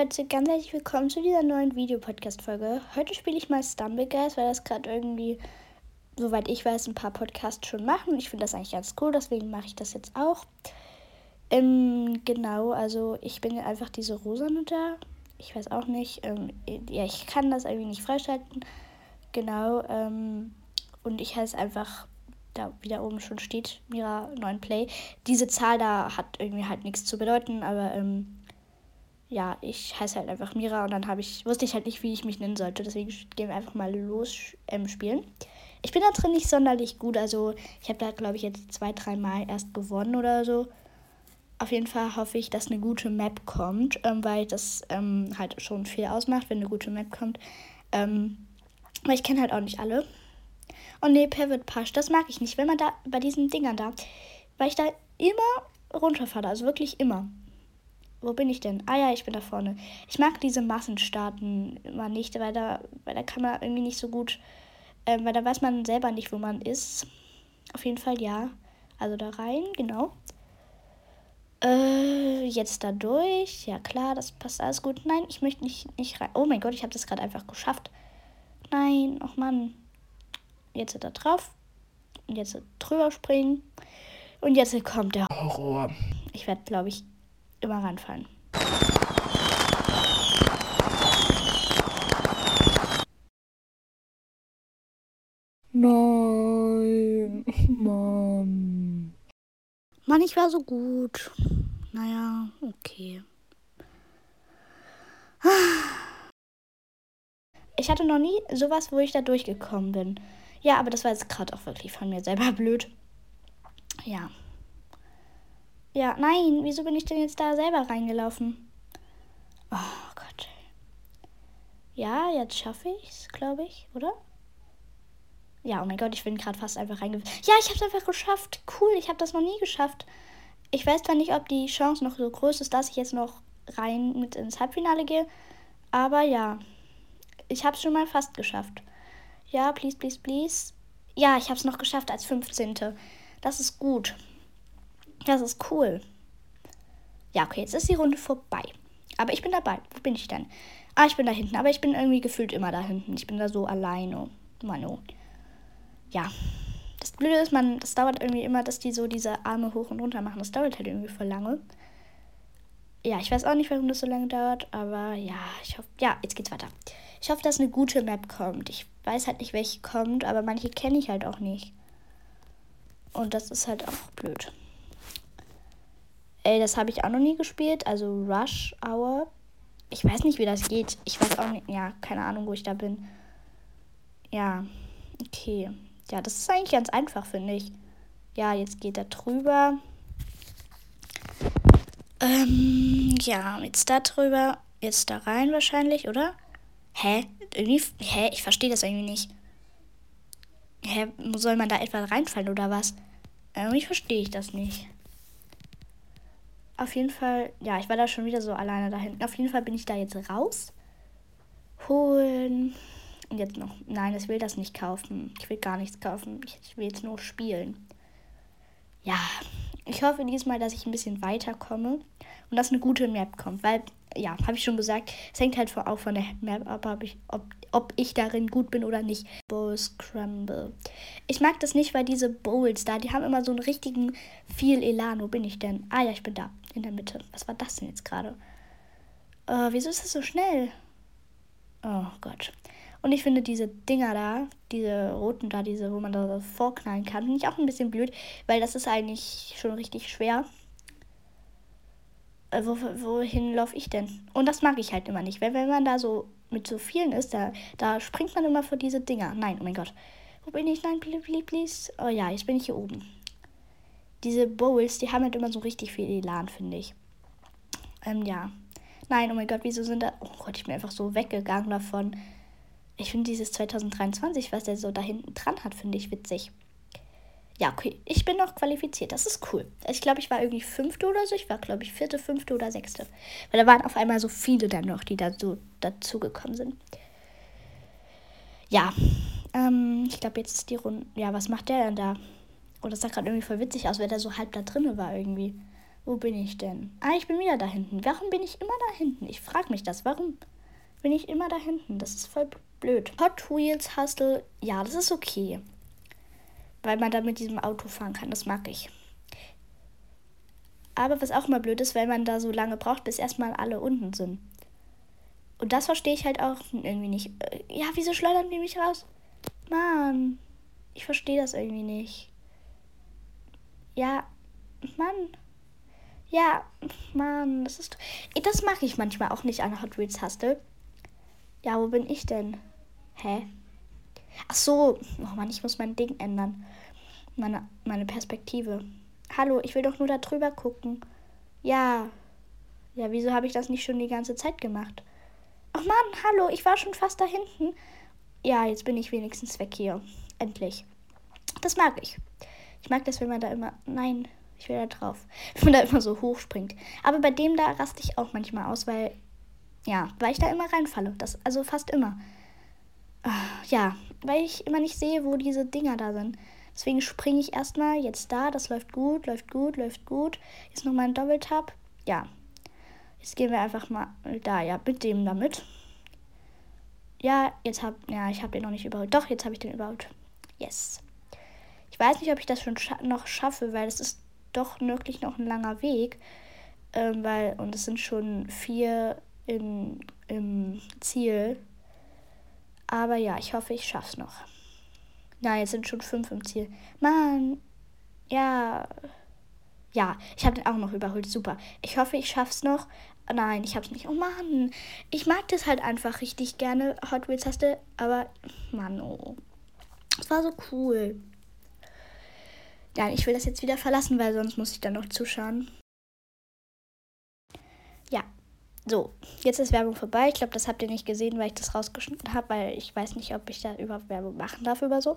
Leute, ganz herzlich willkommen zu dieser neuen Videopodcast-Folge. Heute spiele ich mal Stumbleguys, weil das gerade irgendwie, soweit ich weiß, ein paar Podcasts schon machen. Ich finde das eigentlich ganz cool, deswegen mache ich das jetzt auch. Ähm, genau, also ich bin einfach diese Rosane da. Ich weiß auch nicht. Ähm, ja, ich kann das irgendwie nicht freischalten. Genau, ähm, und ich heiße einfach da wie da oben schon steht, Mira 9 Play. Diese Zahl da hat irgendwie halt nichts zu bedeuten, aber ähm, ja, ich heiße halt einfach Mira und dann habe ich, wusste ich halt nicht, wie ich mich nennen sollte. Deswegen gehen wir einfach mal los ähm, spielen. Ich bin da drin nicht sonderlich gut, also ich habe da, glaube ich, jetzt zwei, drei Mal erst gewonnen oder so. Auf jeden Fall hoffe ich, dass eine gute Map kommt, ähm, weil das ähm, halt schon viel ausmacht, wenn eine gute Map kommt. Ähm, weil ich kenne halt auch nicht alle. Und nee, Pivot Push, das mag ich nicht, wenn man da bei diesen Dingern da, weil ich da immer runterfalle, also wirklich immer. Wo bin ich denn? Ah ja, ich bin da vorne. Ich mag diese Massenstarten immer nicht, weil da, weil da kann man irgendwie nicht so gut, äh, weil da weiß man selber nicht, wo man ist. Auf jeden Fall ja. Also da rein, genau. Äh, jetzt da durch. Ja klar, das passt alles gut. Nein, ich möchte nicht, nicht rein. Oh mein Gott, ich habe das gerade einfach geschafft. Nein, ach Mann. Jetzt da drauf. Und jetzt drüber springen. Und jetzt kommt der Horror. Ich werde, glaube ich, immer ranfallen. Nein, Mann. Mann, ich war so gut. Naja, okay. Ich hatte noch nie sowas, wo ich da durchgekommen bin. Ja, aber das war jetzt gerade auch wirklich von mir selber blöd. Ja. Ja, nein, wieso bin ich denn jetzt da selber reingelaufen? Oh Gott. Ja, jetzt schaffe ich's, glaube ich, oder? Ja, oh mein Gott, ich bin gerade fast einfach reingelaufen. Ja, ich habe es einfach geschafft. Cool, ich habe das noch nie geschafft. Ich weiß zwar nicht, ob die Chance noch so groß ist, dass ich jetzt noch rein mit ins Halbfinale gehe, aber ja, ich habe es schon mal fast geschafft. Ja, please, please, please. Ja, ich habe es noch geschafft als 15. Das ist gut. Das ist cool. Ja, okay, jetzt ist die Runde vorbei. Aber ich bin dabei. Wo bin ich denn? Ah, ich bin da hinten. Aber ich bin irgendwie gefühlt immer da hinten. Ich bin da so alleine. Mano. Ja. Das Blöde ist, man, das dauert irgendwie immer, dass die so diese Arme hoch und runter machen. Das dauert halt irgendwie voll lange. Ja, ich weiß auch nicht, warum das so lange dauert. Aber ja, ich hoffe. Ja, jetzt geht's weiter. Ich hoffe, dass eine gute Map kommt. Ich weiß halt nicht, welche kommt, aber manche kenne ich halt auch nicht. Und das ist halt auch blöd. Ey, das habe ich auch noch nie gespielt. Also Rush Hour. Ich weiß nicht, wie das geht. Ich weiß auch nicht. Ja, keine Ahnung, wo ich da bin. Ja, okay. Ja, das ist eigentlich ganz einfach, finde ich. Ja, jetzt geht er drüber. Ähm, ja, jetzt da drüber. Jetzt da rein wahrscheinlich, oder? Hä? Irgendwie, hä? Ich verstehe das irgendwie nicht. Hä? Soll man da etwa reinfallen oder was? Irgendwie verstehe ich das nicht. Auf jeden Fall, ja, ich war da schon wieder so alleine da hinten. Auf jeden Fall bin ich da jetzt raus. Holen. Und jetzt noch. Nein, ich will das nicht kaufen. Ich will gar nichts kaufen. Ich will jetzt nur spielen. Ja, ich hoffe diesmal, dass ich ein bisschen weiterkomme und dass eine gute Map kommt, weil ja, habe ich schon gesagt, es hängt halt auch von der Map ab, ob ich, ob, ob ich darin gut bin oder nicht. Bowl Scramble. Ich mag das nicht, weil diese Bowls da, die haben immer so einen richtigen viel Elan. Wo bin ich denn? Ah ja, ich bin da, in der Mitte. Was war das denn jetzt gerade? Äh, wieso ist das so schnell? Oh Gott. Und ich finde diese Dinger da, diese roten da, diese, wo man da vorknallen kann, finde ich auch ein bisschen blöd, weil das ist eigentlich schon richtig schwer. Äh, wo, wohin laufe ich denn? Und das mag ich halt immer nicht, weil wenn man da so mit so vielen ist, da, da springt man immer vor diese Dinger. Nein, oh mein Gott. Wo bin ich? Nein, please, please. Oh ja, jetzt bin ich hier oben. Diese Bowls, die haben halt immer so richtig viel Elan, finde ich. Ähm, ja. Nein, oh mein Gott, wieso sind da... Oh Gott, ich bin einfach so weggegangen davon. Ich finde dieses 2023, was der so da hinten dran hat, finde ich witzig. Ja, okay. Ich bin noch qualifiziert. Das ist cool. Ich glaube, ich war irgendwie fünfte oder so. Ich war, glaube ich, vierte, fünfte oder sechste. Weil da waren auf einmal so viele dann noch, die da so dazugekommen sind. Ja. Ähm, ich glaube, jetzt ist die Runde. Ja, was macht der denn da? Oh, das sah gerade irgendwie voll witzig aus, weil der so halb da drinne war irgendwie. Wo bin ich denn? Ah, ich bin wieder da hinten. Warum bin ich immer da hinten? Ich frage mich das. Warum bin ich immer da hinten? Das ist voll blöd. Hot Wheels Hustle, ja, das ist okay. Weil man da mit diesem Auto fahren kann. Das mag ich. Aber was auch immer blöd ist, weil man da so lange braucht, bis erstmal alle unten sind. Und das verstehe ich halt auch irgendwie nicht. Äh, ja, wieso schleudern die mich raus? Mann, ich verstehe das irgendwie nicht. Ja, Mann. Ja, Mann, das ist. Das mache ich manchmal auch nicht an Hot Wheels Hustle. Ja, wo bin ich denn? Hä? Ach so. Oh Mann, ich muss mein Ding ändern. Meine, meine Perspektive. Hallo, ich will doch nur da drüber gucken. Ja. Ja, wieso habe ich das nicht schon die ganze Zeit gemacht? Ach Mann, hallo, ich war schon fast da hinten. Ja, jetzt bin ich wenigstens weg hier. Endlich. Das mag ich. Ich mag das, wenn man da immer. Nein, ich will da drauf. Wenn man da immer so hoch springt. Aber bei dem da raste ich auch manchmal aus, weil. Ja, weil ich da immer reinfalle. Das, also fast immer. Ah, ja, weil ich immer nicht sehe, wo diese Dinger da sind. Deswegen springe ich erstmal jetzt da. Das läuft gut, läuft gut, läuft gut. Jetzt nochmal ein Doppeltap. Ja. Jetzt gehen wir einfach mal da. Ja, mit dem damit. Ja, jetzt hab. Ja, ich habe den noch nicht überholt. Doch, jetzt habe ich den überholt. Yes. Weiß nicht, ob ich das schon scha noch schaffe, weil es ist doch wirklich noch ein langer Weg. Ähm, weil, und es sind schon vier in, im Ziel. Aber ja, ich hoffe, ich schaff's noch. Na, jetzt sind schon fünf im Ziel. Mann, ja. Ja, ich habe den auch noch überholt. Super. Ich hoffe, ich schaff's noch. Nein, ich hab's nicht. Oh Mann. Ich mag das halt einfach richtig gerne, Hot Wheels Taste. Aber, Mann, oh. Das war so cool. Ja, ich will das jetzt wieder verlassen, weil sonst muss ich dann noch zuschauen. Ja, so, jetzt ist Werbung vorbei. Ich glaube, das habt ihr nicht gesehen, weil ich das rausgeschnitten habe, weil ich weiß nicht, ob ich da überhaupt Werbung machen darf über so.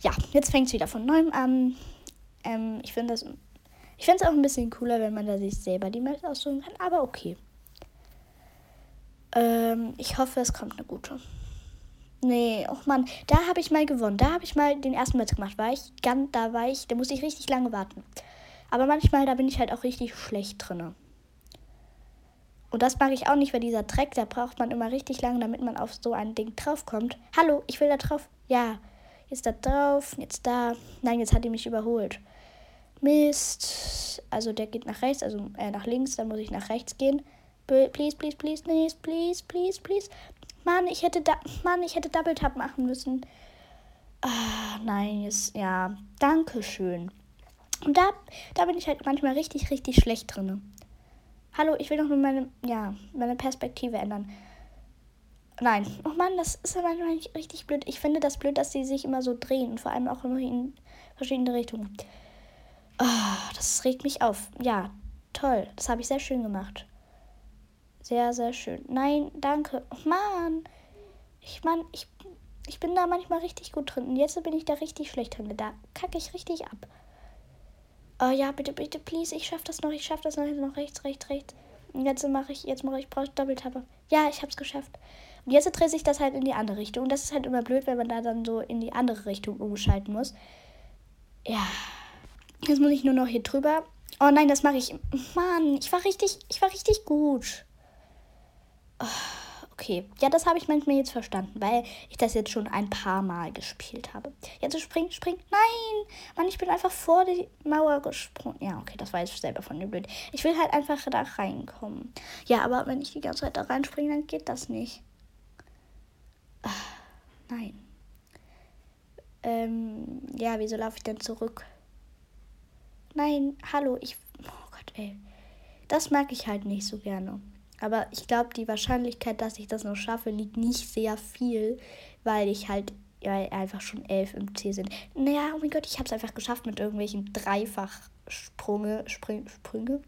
Ja, jetzt fängt es wieder von neuem an. Ähm, ich finde das. Ich finde es auch ein bisschen cooler, wenn man da sich selber die Mails aussuchen kann, aber okay. Ähm, ich hoffe, es kommt eine gute. Nee, oh Mann, da habe ich mal gewonnen. Da habe ich mal den ersten Match gemacht. War ich ganz, da war ich, da musste ich richtig lange warten. Aber manchmal, da bin ich halt auch richtig schlecht drinne. Und das mag ich auch nicht, weil dieser Dreck, da braucht man immer richtig lange, damit man auf so ein Ding draufkommt. Hallo, ich will da drauf. Ja, jetzt da drauf, jetzt da. Nein, jetzt hat die mich überholt. Mist. Also der geht nach rechts, also äh, nach links, dann muss ich nach rechts gehen. Please, please, please, please, please, please, please. Mann, ich hätte da, Mann, ich hätte Double Tap machen müssen. Ah, nein, jetzt, ja, danke schön. Und da, da bin ich halt manchmal richtig, richtig schlecht drin. Hallo, ich will doch nur meine, ja, meine Perspektive ändern. Nein. Oh Mann, das ist aber richtig blöd. Ich finde das blöd, dass sie sich immer so drehen vor allem auch immer in verschiedene Richtungen. Oh, das regt mich auf. Ja, toll. Das habe ich sehr schön gemacht. Sehr, sehr schön. Nein, danke. Oh Mann. Ich meine, ich, ich bin da manchmal richtig gut drin. Und jetzt bin ich da richtig schlecht drin. Da kacke ich richtig ab. Oh ja, bitte, bitte, please, ich schaff das noch, ich schaff das noch, noch rechts, rechts, rechts. Und jetzt mache ich, jetzt mache ich, brauche Doppeltappe. Ja, ich hab's geschafft. Und jetzt dreht sich das halt in die andere Richtung. Und das ist halt immer blöd, wenn man da dann so in die andere Richtung umschalten muss. Ja. Jetzt muss ich nur noch hier drüber. Oh nein, das mache ich. Mann, ich war richtig, ich war richtig gut. Okay, ja, das habe ich manchmal jetzt verstanden, weil ich das jetzt schon ein paar Mal gespielt habe. Jetzt spring, spring. Nein! Mann, ich bin einfach vor die Mauer gesprungen. Ja, okay, das war jetzt selber von mir blöd. Ich will halt einfach da reinkommen. Ja, aber wenn ich die ganze Zeit da reinspringe, dann geht das nicht. Ach, nein. Ähm, ja, wieso laufe ich denn zurück? Nein, hallo, ich. Oh Gott, ey. Das mag ich halt nicht so gerne. Aber ich glaube, die Wahrscheinlichkeit, dass ich das noch schaffe, liegt nicht sehr viel, weil ich halt ja, einfach schon elf im C sind. Naja, oh mein Gott, ich habe es einfach geschafft mit irgendwelchen Dreifach-Sprünge. Spring, Sprünge.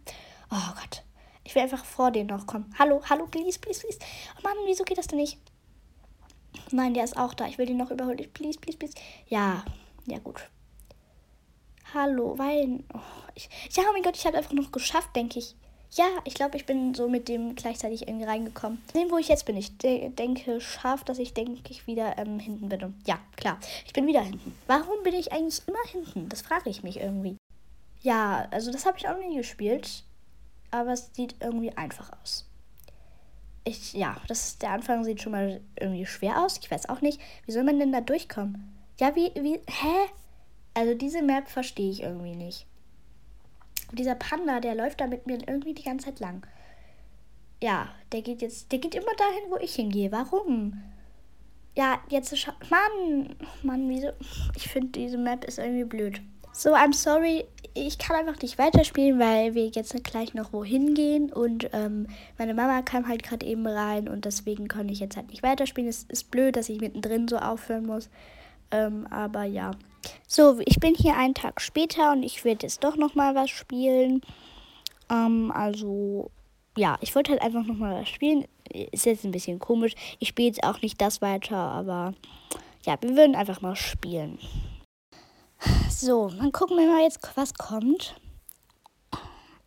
Oh Gott. Ich will einfach vor denen noch kommen. Hallo, hallo, please, please, please. Oh Mann, wieso geht das denn nicht? Nein, der ist auch da. Ich will den noch überholen. Please, please, please. Ja, ja, gut. Hallo, Wein. Oh, ich, ja, oh mein Gott, ich habe einfach noch geschafft, denke ich. Ja, ich glaube, ich bin so mit dem gleichzeitig irgendwie reingekommen. Sehen, wo ich jetzt bin. Ich de denke scharf, dass ich, denke ich, wieder ähm, hinten bin. Ja, klar. Ich bin wieder hinten. Warum bin ich eigentlich immer hinten? Das frage ich mich irgendwie. Ja, also das habe ich auch nie gespielt. Aber es sieht irgendwie einfach aus. Ich, ja, das ist, der Anfang sieht schon mal irgendwie schwer aus. Ich weiß auch nicht. Wie soll man denn da durchkommen? Ja, wie, wie, hä? Also diese Map verstehe ich irgendwie nicht. Und dieser Panda, der läuft da mit mir irgendwie die ganze Zeit lang. Ja, der geht jetzt, der geht immer dahin, wo ich hingehe. Warum? Ja, jetzt, Mann, Mann, wieso? Ich finde, diese Map ist irgendwie blöd. So, I'm sorry, ich kann einfach nicht weiterspielen, weil wir jetzt gleich noch wohin gehen und ähm, meine Mama kam halt gerade eben rein und deswegen konnte ich jetzt halt nicht weiterspielen. Es ist blöd, dass ich mittendrin so aufhören muss, ähm, aber ja. So, ich bin hier einen Tag später und ich werde jetzt doch noch mal was spielen. Ähm, also ja, ich wollte halt einfach noch mal was spielen. Ist jetzt ein bisschen komisch. Ich spiele jetzt auch nicht das weiter, aber ja, wir würden einfach mal spielen. So, dann gucken wir mal jetzt, was kommt.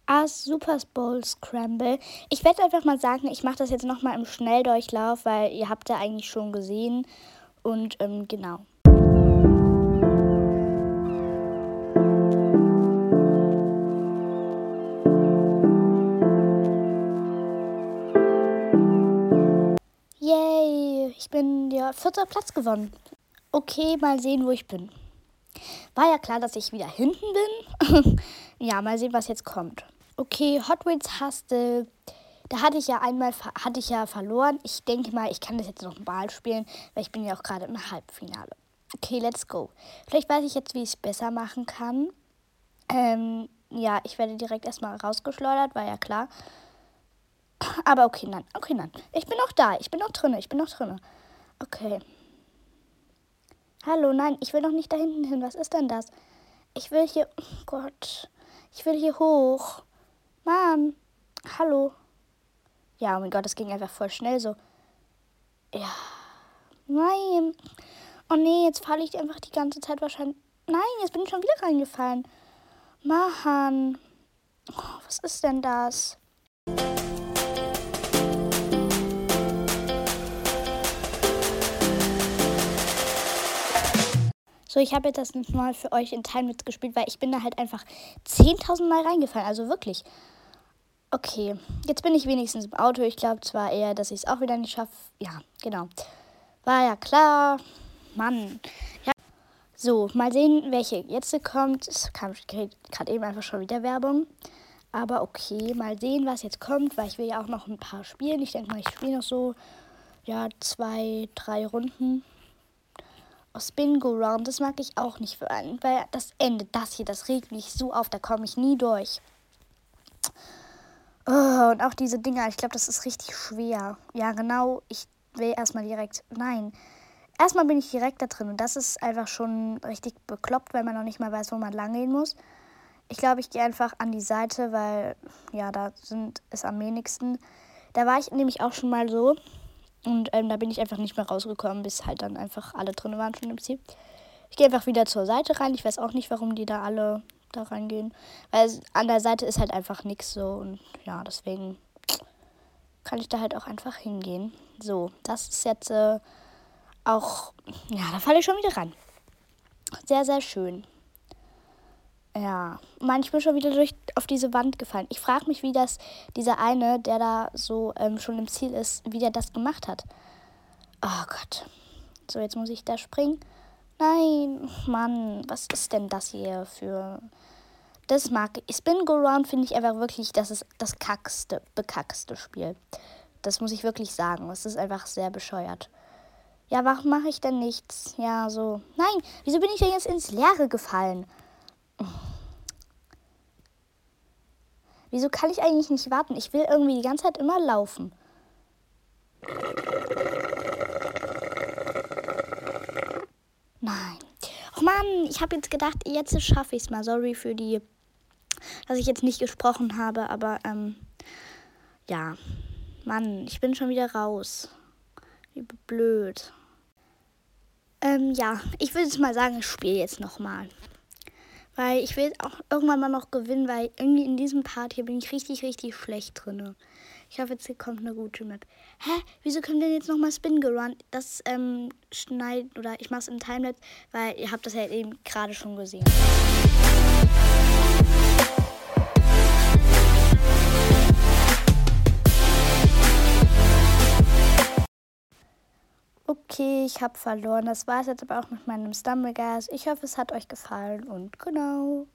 As Super Bowl Scramble. Ich werde einfach mal sagen, ich mache das jetzt nochmal im Schnelldurchlauf, weil ihr habt ja eigentlich schon gesehen. Und ähm, genau. Ich bin ja vierter Platz gewonnen. Okay, mal sehen, wo ich bin. War ja klar, dass ich wieder hinten bin. ja, mal sehen, was jetzt kommt. Okay, Hot Wheels Hustle. Da hatte ich ja einmal hatte ich ja verloren. Ich denke mal, ich kann das jetzt noch mal spielen, weil ich bin ja auch gerade im Halbfinale. Okay, let's go. Vielleicht weiß ich jetzt, wie ich es besser machen kann. Ähm, ja, ich werde direkt erstmal rausgeschleudert, war ja klar. Aber okay, nein, okay, nein. Ich bin noch da, ich bin noch drin, ich bin noch drin. Okay. Hallo, nein, ich will noch nicht da hinten hin. Was ist denn das? Ich will hier. Oh Gott. Ich will hier hoch. Mann. Hallo. Ja, oh mein Gott, das ging einfach voll schnell so. Ja. Nein. Oh nee, jetzt falle ich einfach die ganze Zeit wahrscheinlich. Nein, jetzt bin ich schon wieder reingefallen. Mann. Oh, was ist denn das? So, ich habe jetzt das mal für euch in Timelapse gespielt, weil ich bin da halt einfach 10.000 Mal reingefallen. Also wirklich. Okay, jetzt bin ich wenigstens im Auto. Ich glaube zwar eher, dass ich es auch wieder nicht schaffe. Ja, genau. War ja klar. Mann. Ja. So, mal sehen, welche jetzt kommt. Es kam gerade eben einfach schon wieder Werbung. Aber okay, mal sehen, was jetzt kommt, weil ich will ja auch noch ein paar spielen. Ich denke mal, ich spiele noch so, ja, zwei, drei Runden. Spin Go Round, das mag ich auch nicht, weil das Ende, das hier, das regt mich so auf, da komme ich nie durch. Oh, und auch diese Dinger, ich glaube, das ist richtig schwer. Ja, genau, ich will erstmal direkt, nein. Erstmal bin ich direkt da drin und das ist einfach schon richtig bekloppt, weil man noch nicht mal weiß, wo man lang gehen muss. Ich glaube, ich gehe einfach an die Seite, weil, ja, da sind es am wenigsten. Da war ich nämlich auch schon mal so. Und ähm, da bin ich einfach nicht mehr rausgekommen, bis halt dann einfach alle drin waren schon im Ziel. Ich gehe einfach wieder zur Seite rein. Ich weiß auch nicht, warum die da alle da reingehen. Weil an der Seite ist halt einfach nichts so. Und ja, deswegen kann ich da halt auch einfach hingehen. So, das ist jetzt äh, auch. Ja, da falle ich schon wieder rein. Sehr, sehr schön. Ja, manchmal schon wieder durch auf diese Wand gefallen. Ich frage mich, wie das dieser eine, der da so ähm, schon im Ziel ist, wie der das gemacht hat. Oh Gott. So, jetzt muss ich da springen. Nein, Mann, was ist denn das hier für. Das mag ich. Spin Go Round finde ich einfach wirklich, das ist das kackste, bekackste Spiel. Das muss ich wirklich sagen. Es ist einfach sehr bescheuert. Ja, warum mache ich denn nichts? Ja, so. Nein, wieso bin ich denn jetzt ins Leere gefallen? Wieso kann ich eigentlich nicht warten? Ich will irgendwie die ganze Zeit immer laufen. Nein. Oh Mann, ich habe jetzt gedacht, jetzt schaffe ich es mal. Sorry für die, dass ich jetzt nicht gesprochen habe, aber ähm, ja. Mann, ich bin schon wieder raus. Wie blöd. Ähm, ja, ich würde jetzt mal sagen, ich spiele jetzt nochmal. Weil ich will auch irgendwann mal noch gewinnen, weil irgendwie in diesem Part hier bin ich richtig, richtig schlecht drin. Ich hoffe, jetzt kommt eine gute Map. Hä? Wieso können wir denn jetzt nochmal Spin Gerun? Das ähm, schneidet, oder ich mach's im Timelapse, weil ihr habt das ja eben gerade schon gesehen. Okay, ich habe verloren. Das war es jetzt aber auch mit meinem Stumblegas. Ich hoffe, es hat euch gefallen und genau.